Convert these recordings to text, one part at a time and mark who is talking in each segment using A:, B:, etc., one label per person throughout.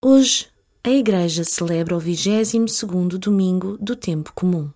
A: Hoje, a Igreja celebra o 22º domingo do tempo comum.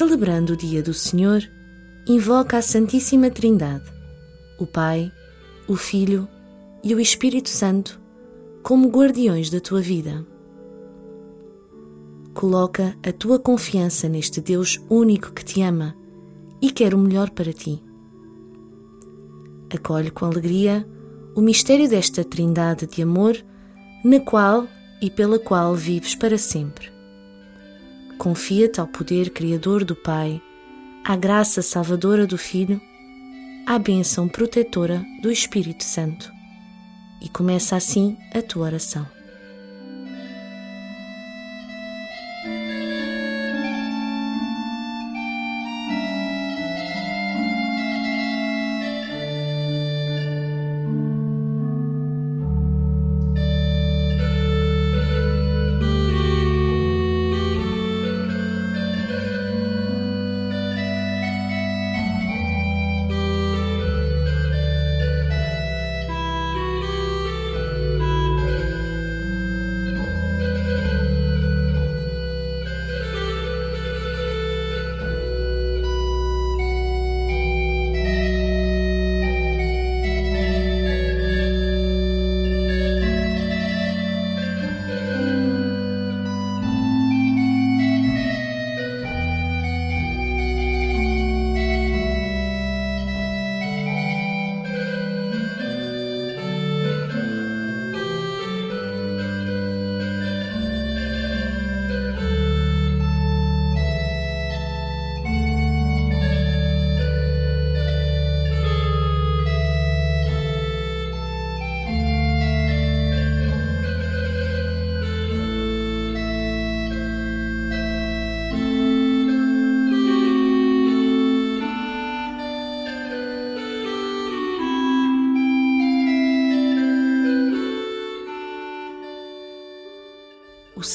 A: Celebrando o dia do Senhor, invoca a Santíssima Trindade, o Pai, o Filho e o Espírito Santo como guardiões da tua vida. Coloca a tua confiança neste Deus único que te ama e quer o melhor para ti. Acolhe com alegria o mistério desta Trindade de amor, na qual e pela qual vives para sempre confia-te ao poder criador do Pai, à graça salvadora do Filho, à bênção protetora do Espírito Santo. E começa assim a tua oração.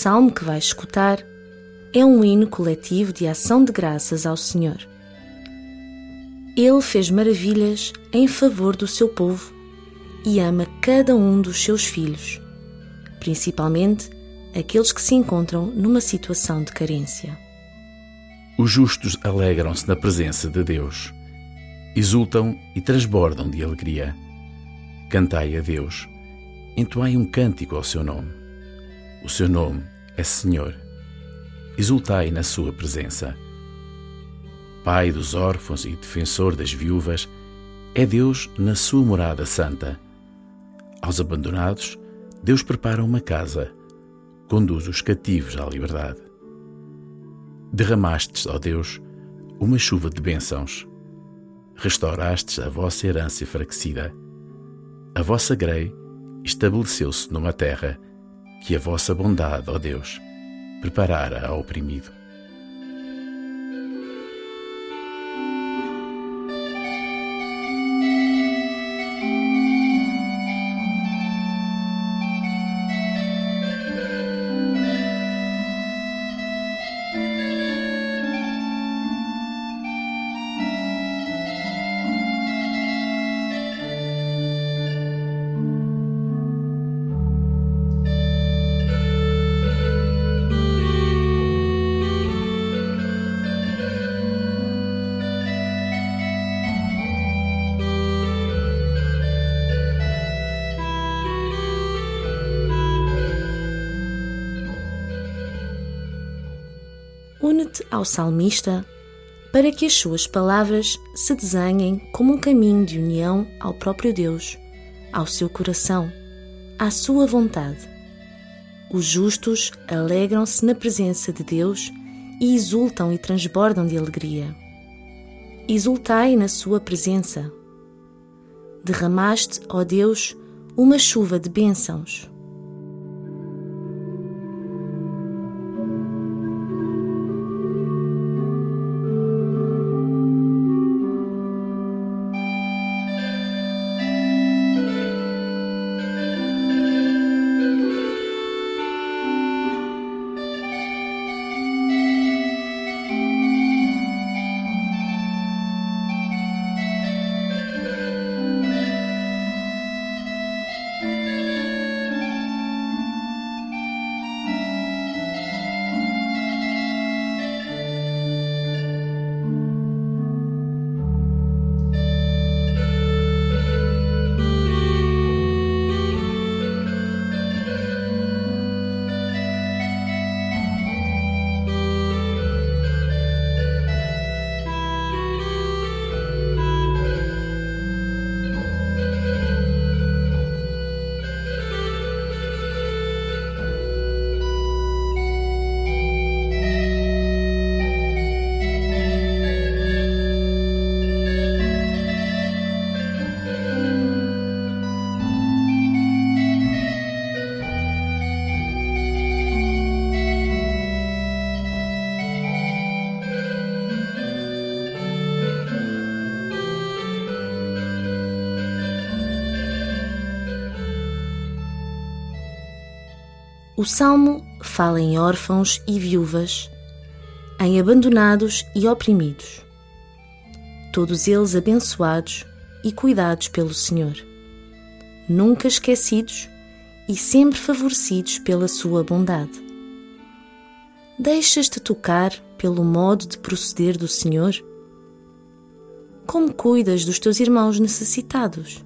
A: Salmo que vais escutar é um hino coletivo de ação de graças ao Senhor. Ele fez maravilhas em favor do seu povo e ama cada um dos seus filhos, principalmente aqueles que se encontram numa situação de carência.
B: Os justos alegram-se na presença de Deus, exultam e transbordam de alegria. Cantai a Deus, entoai um cântico ao seu nome o seu nome é Senhor. Exultai na sua presença. Pai dos órfãos e defensor das viúvas, é Deus na sua morada santa. Aos abandonados, Deus prepara uma casa, conduz os cativos à liberdade. Derramastes, ó Deus, uma chuva de bênçãos. Restaurastes a vossa herança enfraquecida. A vossa grei estabeleceu-se numa terra que a vossa bondade, ó Deus, preparara ao oprimido.
A: Abre-te ao salmista para que as suas palavras se desenhem como um caminho de união ao próprio Deus, ao seu coração, à sua vontade. Os justos alegram-se na presença de Deus e exultam e transbordam de alegria. Exultai na sua presença. Derramaste, ó Deus, uma chuva de bênçãos. O salmo fala em órfãos e viúvas, em abandonados e oprimidos, todos eles abençoados e cuidados pelo Senhor, nunca esquecidos e sempre favorecidos pela sua bondade. Deixas-te tocar pelo modo de proceder do Senhor? Como cuidas dos teus irmãos necessitados?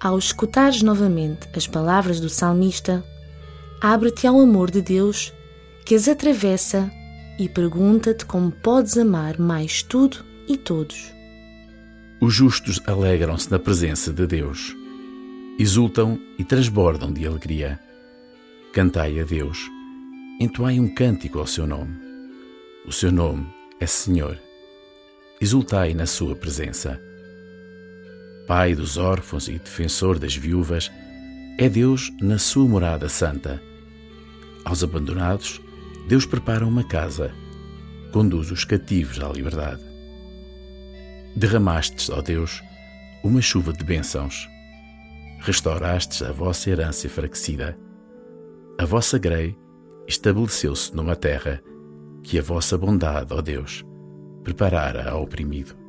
A: Ao escutares novamente as palavras do salmista, abre-te ao amor de Deus que as atravessa e pergunta-te como podes amar mais tudo e todos.
B: Os justos alegram-se na presença de Deus, exultam e transbordam de alegria. Cantai a Deus, entoai um cântico ao seu nome. O seu nome é Senhor. Exultai na sua presença. Pai dos órfãos e defensor das viúvas, é Deus na sua morada santa. Aos abandonados, Deus prepara uma casa, conduz os cativos à liberdade. Derramastes, ó Deus, uma chuva de bênçãos. Restaurastes a vossa herança enfraquecida. A vossa grei estabeleceu-se numa terra que a vossa bondade, ó Deus, preparara ao oprimido.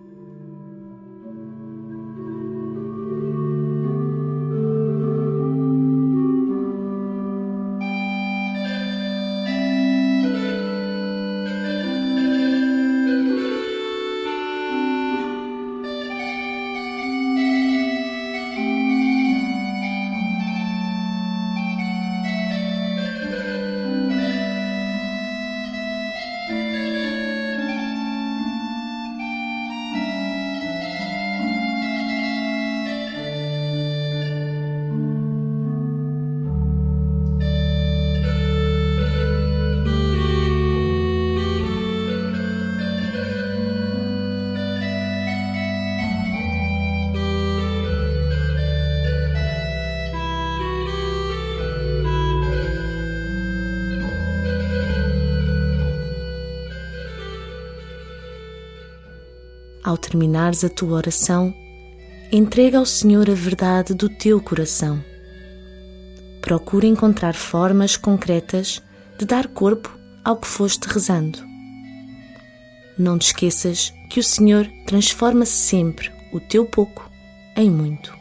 A: Ao terminares a tua oração, entrega ao Senhor a verdade do teu coração. Procura encontrar formas concretas de dar corpo ao que foste rezando. Não te esqueças que o Senhor transforma sempre o teu pouco em muito.